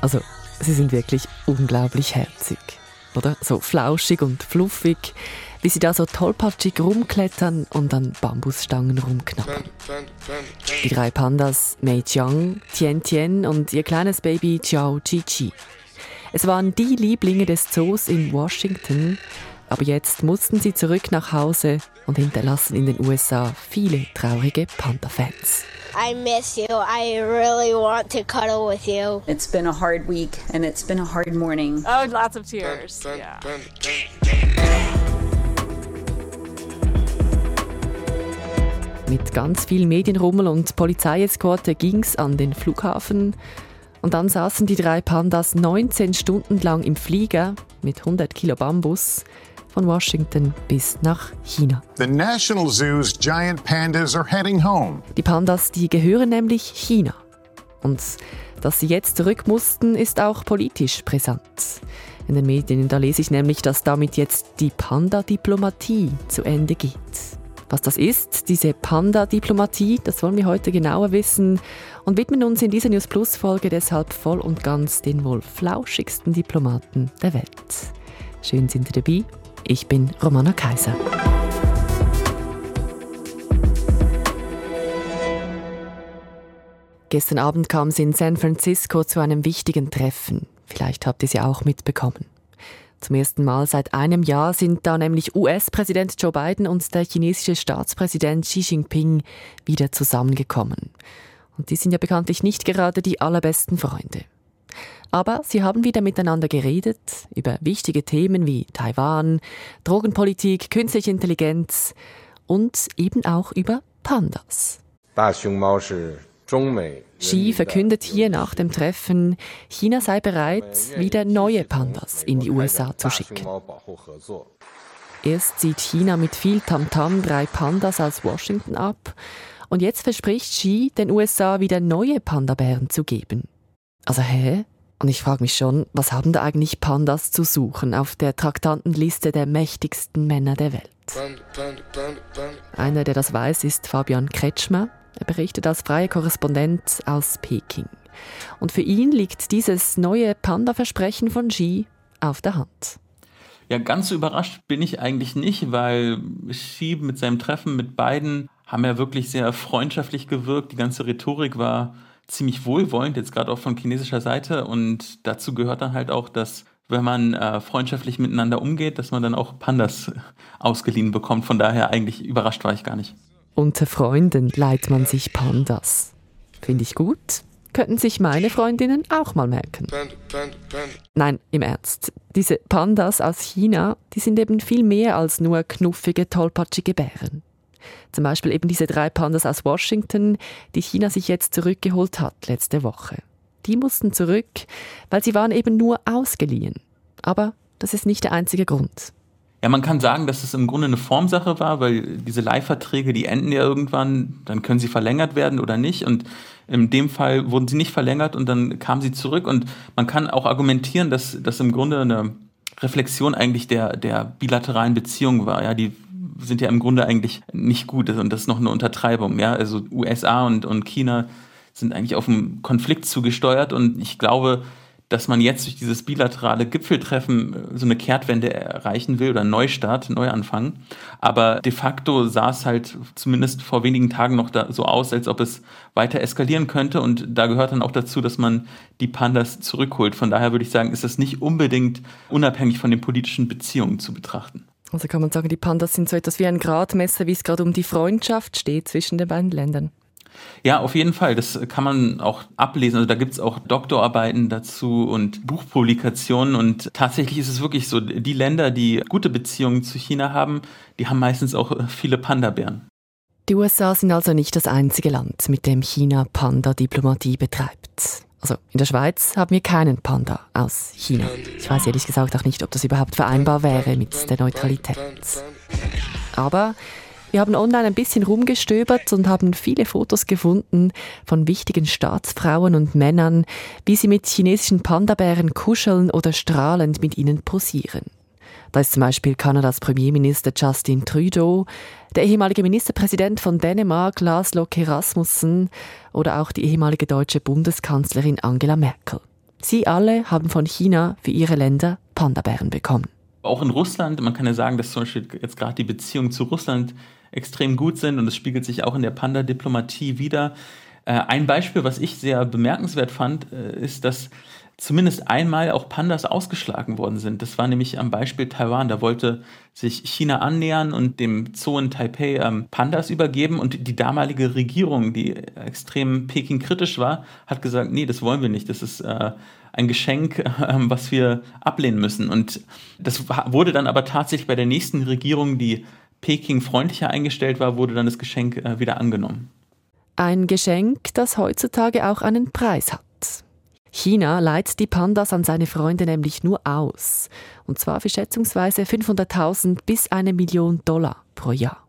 Also, sie sind wirklich unglaublich herzig. Oder? So flauschig und fluffig, wie sie da so tollpatschig rumklettern und an Bambusstangen rumknabbern. Die drei Pandas Mei Chiang, Tian Tian und ihr kleines Baby Chiao Chi Chi. Es waren die Lieblinge des Zoos in Washington, aber jetzt mussten sie zurück nach Hause und hinterlassen in den USA viele traurige Panda-Fans. I miss you. I really want to cuddle with you. It's been a hard week and it's been a hard morning. Oh, lots of tears. Yeah. Mit ganz viel Medienrummel und Polizeieskorte ging's an den Flughafen. Und dann saßen die drei Pandas 19 Stunden lang im Flieger mit 100 Kilo Bambus von Washington bis nach China. The National Zoo's giant pandas are heading home. Die Pandas, die gehören nämlich China. Und dass sie jetzt zurück mussten, ist auch politisch brisant. In den Medien, da lese ich nämlich, dass damit jetzt die Panda-Diplomatie zu Ende geht. Was das ist, diese Panda-Diplomatie, das wollen wir heute genauer wissen und widmen uns in dieser News Plus Folge deshalb voll und ganz den wohl flauschigsten Diplomaten der Welt. Schön sind Sie dabei. Ich bin Romana Kaiser. Gestern Abend kam es in San Francisco zu einem wichtigen Treffen. Vielleicht habt ihr sie auch mitbekommen. Zum ersten Mal seit einem Jahr sind da nämlich US-Präsident Joe Biden und der chinesische Staatspräsident Xi Jinping wieder zusammengekommen. Und die sind ja bekanntlich nicht gerade die allerbesten Freunde. Aber sie haben wieder miteinander geredet über wichtige Themen wie Taiwan, Drogenpolitik, künstliche Intelligenz und eben auch über Pandas. Xi verkündet hier nach dem Treffen, China sei bereit, wieder neue Pandas in die USA zu schicken. Erst zieht China mit viel Tamtam drei Pandas aus Washington ab und jetzt verspricht Xi, den USA wieder neue Pandabären zu geben. Also hä? Und ich frage mich schon, was haben da eigentlich Pandas zu suchen auf der Traktantenliste der mächtigsten Männer der Welt? Einer, der das weiß, ist Fabian Kretschmer. Er berichtet als freier Korrespondent aus Peking. Und für ihn liegt dieses neue Panda-Versprechen von Xi auf der Hand. Ja, ganz überrascht bin ich eigentlich nicht, weil Xi mit seinem Treffen mit beiden haben ja wirklich sehr freundschaftlich gewirkt. Die ganze Rhetorik war ziemlich wohlwollend, jetzt gerade auch von chinesischer Seite. Und dazu gehört dann halt auch, dass wenn man äh, freundschaftlich miteinander umgeht, dass man dann auch Pandas ausgeliehen bekommt. Von daher eigentlich überrascht war ich gar nicht. Unter Freunden leiht man sich Pandas. Finde ich gut. Könnten sich meine Freundinnen auch mal merken. Nein, im Ernst. Diese Pandas aus China, die sind eben viel mehr als nur knuffige, tollpatschige Bären. Zum Beispiel eben diese drei Pandas aus Washington, die China sich jetzt zurückgeholt hat letzte Woche. Die mussten zurück, weil sie waren eben nur ausgeliehen. Aber das ist nicht der einzige Grund. Ja, man kann sagen, dass es im Grunde eine Formsache war, weil diese Leihverträge, die enden ja irgendwann, dann können sie verlängert werden oder nicht. Und in dem Fall wurden sie nicht verlängert und dann kamen sie zurück. Und man kann auch argumentieren, dass das im Grunde eine Reflexion eigentlich der, der bilateralen Beziehung war. Ja, die sind ja im Grunde eigentlich nicht gut und das ist noch eine Untertreibung. Ja, also USA und, und China sind eigentlich auf einen Konflikt zugesteuert und ich glaube, dass man jetzt durch dieses bilaterale Gipfeltreffen äh, so eine Kehrtwende erreichen will oder einen Neustart, Neuanfang. Aber de facto sah es halt zumindest vor wenigen Tagen noch so aus, als ob es weiter eskalieren könnte. Und da gehört dann auch dazu, dass man die Pandas zurückholt. Von daher würde ich sagen, ist das nicht unbedingt unabhängig von den politischen Beziehungen zu betrachten. Also kann man sagen, die Pandas sind so etwas wie ein Gradmesser, wie es gerade um die Freundschaft steht zwischen den beiden Ländern. Ja, auf jeden Fall. Das kann man auch ablesen. Also da gibt es auch Doktorarbeiten dazu und Buchpublikationen. Und tatsächlich ist es wirklich so, die Länder, die gute Beziehungen zu China haben, die haben meistens auch viele Panda-Bären. Die USA sind also nicht das einzige Land, mit dem China Panda-Diplomatie betreibt. Also in der Schweiz haben wir keinen Panda aus China. Ich weiß ehrlich gesagt auch nicht, ob das überhaupt vereinbar wäre mit der Neutralität. Aber wir haben online ein bisschen rumgestöbert und haben viele Fotos gefunden von wichtigen Staatsfrauen und Männern, wie sie mit chinesischen Pandabären kuscheln oder strahlend mit ihnen posieren. Da ist zum Beispiel Kanadas Premierminister Justin Trudeau, der ehemalige Ministerpräsident von Dänemark Laszlo Kerasmussen oder auch die ehemalige deutsche Bundeskanzlerin Angela Merkel. Sie alle haben von China für ihre Länder Panda-Bären bekommen. Auch in Russland, man kann ja sagen, dass zum Beispiel jetzt gerade die Beziehungen zu Russland extrem gut sind und es spiegelt sich auch in der Panda-Diplomatie wieder. Äh, ein Beispiel, was ich sehr bemerkenswert fand, äh, ist, dass zumindest einmal auch Pandas ausgeschlagen worden sind. Das war nämlich am Beispiel Taiwan. Da wollte sich China annähern und dem Zoo in Taipei ähm, Pandas übergeben. Und die damalige Regierung, die extrem Peking kritisch war, hat gesagt, nee, das wollen wir nicht. Das ist äh, ein Geschenk, äh, was wir ablehnen müssen. Und das wurde dann aber tatsächlich bei der nächsten Regierung, die Peking freundlicher eingestellt war, wurde dann das Geschenk äh, wieder angenommen. Ein Geschenk, das heutzutage auch einen Preis hat. China leiht die Pandas an seine Freunde nämlich nur aus. Und zwar für schätzungsweise 500.000 bis eine Million Dollar pro Jahr.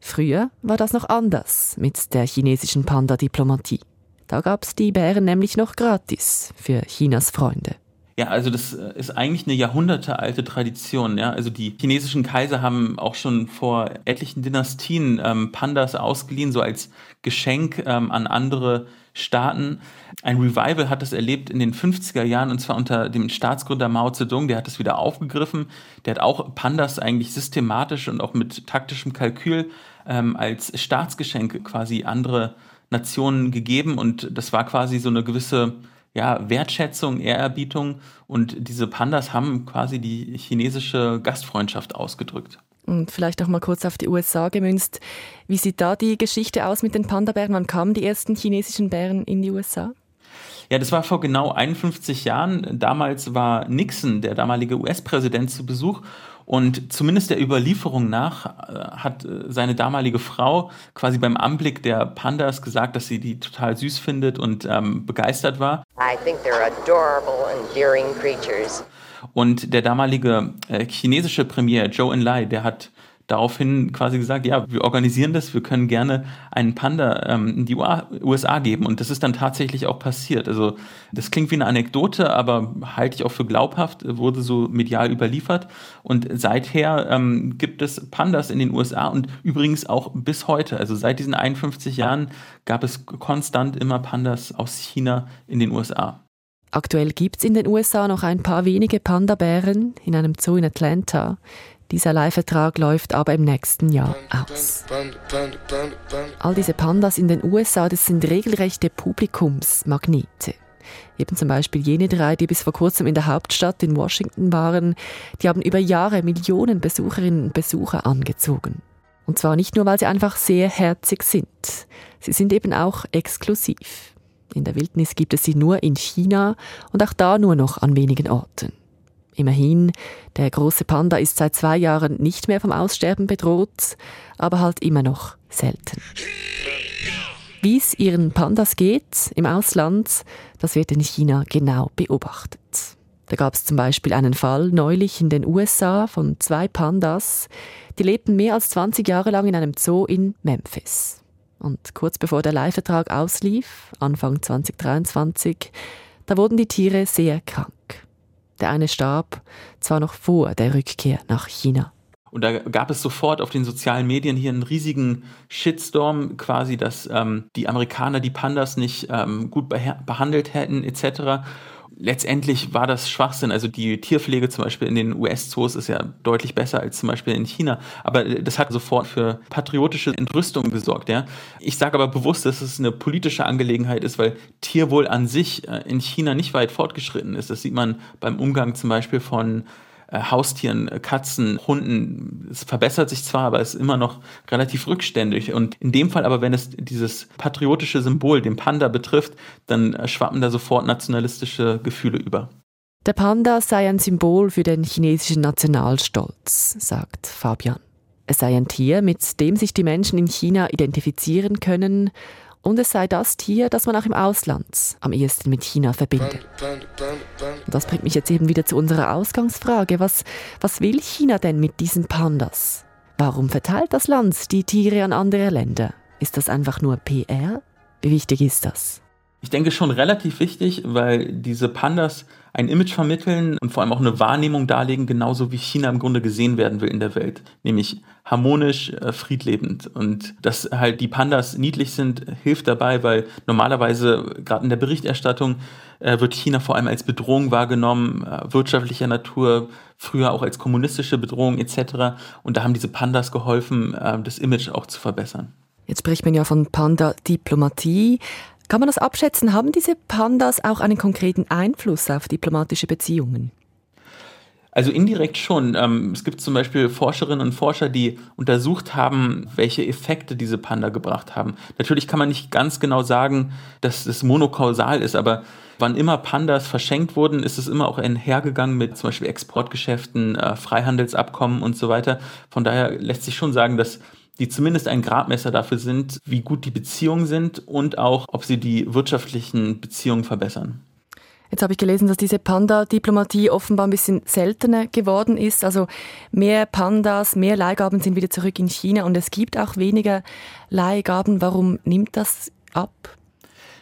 Früher war das noch anders mit der chinesischen Panda-Diplomatie. Da gab es die Bären nämlich noch gratis für Chinas Freunde. Ja, also das äh, ist eigentlich eine jahrhundertealte Tradition. Ja? Also die chinesischen Kaiser haben auch schon vor etlichen Dynastien ähm, Pandas ausgeliehen, so als Geschenk ähm, an andere Staaten. Ein Revival hat das erlebt in den 50er Jahren und zwar unter dem Staatsgründer Mao Zedong, der hat das wieder aufgegriffen. Der hat auch Pandas eigentlich systematisch und auch mit taktischem Kalkül ähm, als Staatsgeschenk quasi andere Nationen gegeben und das war quasi so eine gewisse ja, Wertschätzung, Ehrerbietung und diese Pandas haben quasi die chinesische Gastfreundschaft ausgedrückt. Und vielleicht auch mal kurz auf die USA gemünzt. Wie sieht da die Geschichte aus mit den Panda-Bären? Wann kamen die ersten chinesischen Bären in die USA? Ja, das war vor genau 51 Jahren. Damals war Nixon, der damalige US-Präsident, zu Besuch und zumindest der Überlieferung nach äh, hat äh, seine damalige Frau quasi beim Anblick der Pandas gesagt, dass sie die total süß findet und ähm, begeistert war. I think they're adorable, endearing creatures. Und der damalige äh, chinesische Premier Zhou Enlai, der hat daraufhin quasi gesagt, ja, wir organisieren das, wir können gerne einen Panda ähm, in die USA geben. Und das ist dann tatsächlich auch passiert. Also das klingt wie eine Anekdote, aber halte ich auch für glaubhaft, wurde so medial überliefert. Und seither ähm, gibt es Pandas in den USA und übrigens auch bis heute. Also seit diesen 51 Jahren gab es konstant immer Pandas aus China in den USA. Aktuell gibt es in den USA noch ein paar wenige Panda-Bären in einem Zoo in Atlanta. Dieser Leihvertrag läuft aber im nächsten Jahr aus. All diese Pandas in den USA, das sind regelrechte Publikumsmagnete. Eben zum Beispiel jene drei, die bis vor kurzem in der Hauptstadt in Washington waren, die haben über Jahre Millionen Besucherinnen und Besucher angezogen. Und zwar nicht nur, weil sie einfach sehr herzig sind. Sie sind eben auch exklusiv. In der Wildnis gibt es sie nur in China und auch da nur noch an wenigen Orten. Immerhin, der große Panda ist seit zwei Jahren nicht mehr vom Aussterben bedroht, aber halt immer noch selten. Wie es ihren Pandas geht im Ausland, das wird in China genau beobachtet. Da gab es zum Beispiel einen Fall neulich in den USA von zwei Pandas, die lebten mehr als 20 Jahre lang in einem Zoo in Memphis. Und kurz bevor der Leihvertrag auslief, Anfang 2023, da wurden die Tiere sehr krank. Der eine starb, zwar noch vor der Rückkehr nach China. Und da gab es sofort auf den sozialen Medien hier einen riesigen Shitstorm, quasi, dass ähm, die Amerikaner die Pandas nicht ähm, gut behandelt hätten, etc letztendlich war das Schwachsinn. Also die Tierpflege zum Beispiel in den US-Zoos ist ja deutlich besser als zum Beispiel in China. Aber das hat sofort für patriotische Entrüstung gesorgt. Ja? Ich sage aber bewusst, dass es eine politische Angelegenheit ist, weil Tierwohl an sich äh, in China nicht weit fortgeschritten ist. Das sieht man beim Umgang zum Beispiel von äh, Haustieren, äh, Katzen, Hunden. Es verbessert sich zwar, aber es ist immer noch relativ rückständig. Und in dem Fall aber, wenn es dieses patriotische Symbol, den Panda betrifft, dann äh, schwappen da sofort nationalistische Gefühle über. Der Panda sei ein Symbol für den chinesischen Nationalstolz, sagt Fabian. Es sei ein Tier, mit dem sich die Menschen in China identifizieren können und es sei das Tier, das man auch im Ausland am ehesten mit China verbindet. Und das bringt mich jetzt eben wieder zu unserer Ausgangsfrage. Was, was will China denn mit diesen Pandas? Warum verteilt das Land die Tiere an andere Länder? Ist das einfach nur PR? Wie wichtig ist das? Ich denke schon relativ wichtig, weil diese Pandas ein Image vermitteln und vor allem auch eine Wahrnehmung darlegen, genauso wie China im Grunde gesehen werden will in der Welt, nämlich harmonisch, äh, friedlebend. Und dass halt die Pandas niedlich sind, hilft dabei, weil normalerweise gerade in der Berichterstattung äh, wird China vor allem als Bedrohung wahrgenommen, äh, wirtschaftlicher Natur, früher auch als kommunistische Bedrohung etc. Und da haben diese Pandas geholfen, das Image auch zu verbessern. Jetzt spricht man ja von Panda-Diplomatie. Kann man das abschätzen? Haben diese Pandas auch einen konkreten Einfluss auf diplomatische Beziehungen? Also indirekt schon. Ähm, es gibt zum Beispiel Forscherinnen und Forscher, die untersucht haben, welche Effekte diese Panda gebracht haben. Natürlich kann man nicht ganz genau sagen, dass es monokausal ist, aber wann immer Pandas verschenkt wurden, ist es immer auch einhergegangen mit zum Beispiel Exportgeschäften, äh, Freihandelsabkommen und so weiter. Von daher lässt sich schon sagen, dass die zumindest ein Gradmesser dafür sind, wie gut die Beziehungen sind und auch, ob sie die wirtschaftlichen Beziehungen verbessern. Jetzt habe ich gelesen, dass diese Panda-Diplomatie offenbar ein bisschen seltener geworden ist. Also mehr Pandas, mehr Leihgaben sind wieder zurück in China und es gibt auch weniger Leihgaben. Warum nimmt das ab?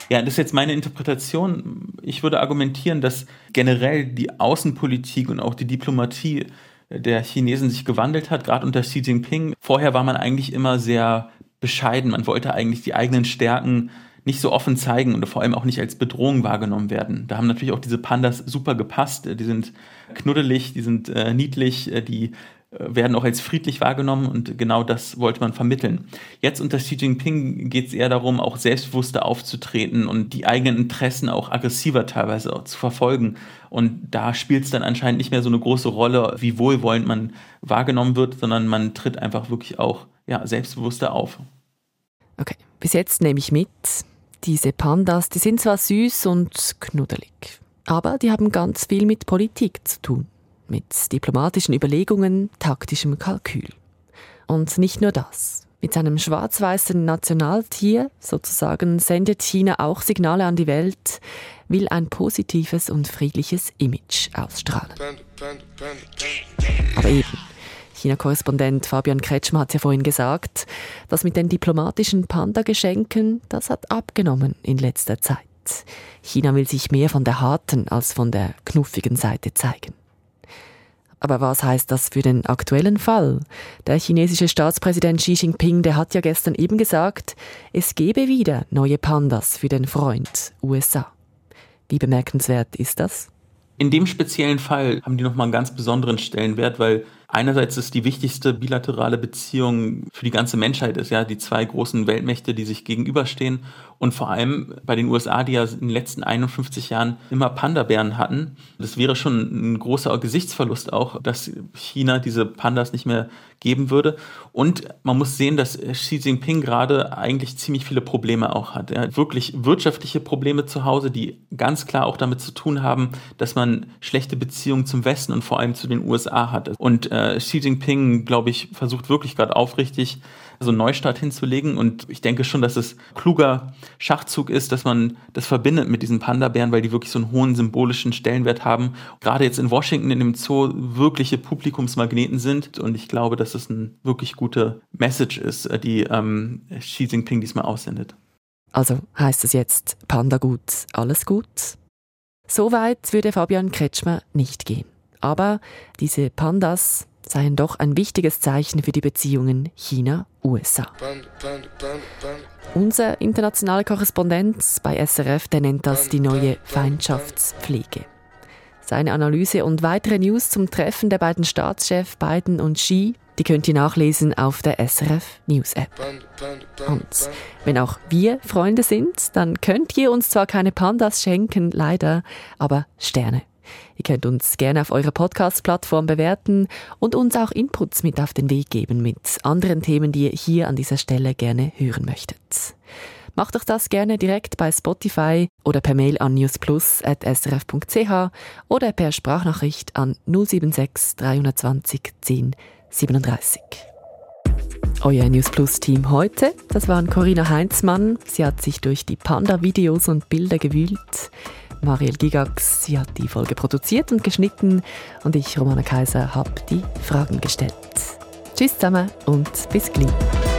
Ja, das ist jetzt meine Interpretation. Ich würde argumentieren, dass generell die Außenpolitik und auch die Diplomatie der Chinesen sich gewandelt hat, gerade unter Xi Jinping. Vorher war man eigentlich immer sehr bescheiden. Man wollte eigentlich die eigenen Stärken nicht so offen zeigen und vor allem auch nicht als Bedrohung wahrgenommen werden. Da haben natürlich auch diese Pandas super gepasst. Die sind knuddelig, die sind äh, niedlich, äh, die werden auch als friedlich wahrgenommen und genau das wollte man vermitteln. Jetzt unter Xi Jinping geht es eher darum, auch selbstbewusster aufzutreten und die eigenen Interessen auch aggressiver teilweise auch zu verfolgen. Und da spielt es dann anscheinend nicht mehr so eine große Rolle, wie wohlwollend man wahrgenommen wird, sondern man tritt einfach wirklich auch ja, selbstbewusster auf. Okay, bis jetzt nehme ich mit, diese Pandas, die sind zwar süß und knuddelig, aber die haben ganz viel mit Politik zu tun, mit diplomatischen Überlegungen, taktischem Kalkül. Und nicht nur das. Mit seinem schwarz-weißen Nationaltier sozusagen sendet China auch Signale an die Welt, will ein positives und friedliches Image ausstrahlen. Aber eben, China-Korrespondent Fabian Kretschmer hat ja vorhin gesagt, das mit den diplomatischen Panda-Geschenken, das hat abgenommen in letzter Zeit. China will sich mehr von der harten als von der knuffigen Seite zeigen. Aber was heißt das für den aktuellen Fall? Der chinesische Staatspräsident Xi Jinping, der hat ja gestern eben gesagt, es gebe wieder neue Pandas für den Freund USA. Wie bemerkenswert ist das? In dem speziellen Fall haben die nochmal einen ganz besonderen Stellenwert, weil einerseits ist die wichtigste bilaterale Beziehung für die ganze Menschheit ist, ja, die zwei großen Weltmächte, die sich gegenüberstehen und vor allem bei den USA, die ja in den letzten 51 Jahren immer Panda-Bären hatten. Das wäre schon ein großer Gesichtsverlust auch, dass China diese Pandas nicht mehr geben würde. Und man muss sehen, dass Xi Jinping gerade eigentlich ziemlich viele Probleme auch hat. Er hat wirklich wirtschaftliche Probleme zu Hause, die ganz klar auch damit zu tun haben, dass man schlechte Beziehungen zum Westen und vor allem zu den USA hat. Und äh, Xi Jinping, glaube ich, versucht wirklich gerade aufrichtig, so einen Neustart hinzulegen. Und ich denke schon, dass es kluger Schachzug ist, dass man das verbindet mit diesen Panda-Bären, weil die wirklich so einen hohen symbolischen Stellenwert haben. Gerade jetzt in Washington in dem Zoo wirkliche Publikumsmagneten sind. Und ich glaube, dass es eine wirklich gute Message ist, äh, die ähm, Xi Jinping diesmal aussendet. Also heißt es jetzt Panda gut, alles gut? So weit würde Fabian Kretschmer nicht gehen. Aber diese Pandas, seien doch ein wichtiges Zeichen für die Beziehungen China-USA. Unser internationaler Korrespondent bei SRF, der nennt das die neue Feindschaftspflege. Seine Analyse und weitere News zum Treffen der beiden Staatschefs Biden und Xi, die könnt ihr nachlesen auf der SRF News App. Und wenn auch wir Freunde sind, dann könnt ihr uns zwar keine Pandas schenken, leider, aber Sterne Ihr könnt uns gerne auf eurer Podcast-Plattform bewerten und uns auch Inputs mit auf den Weg geben mit anderen Themen, die ihr hier an dieser Stelle gerne hören möchtet. Macht doch das gerne direkt bei Spotify oder per Mail an newsplus.srf.ch oder per Sprachnachricht an 076 320 10 37. Euer News Plus Team heute, das waren Corinna Heinzmann. Sie hat sich durch die Panda-Videos und Bilder gewühlt. Mariel Gigax. Sie hat die Folge produziert und geschnitten und ich, Romana Kaiser, habe die Fragen gestellt. Tschüss zusammen und bis gleich.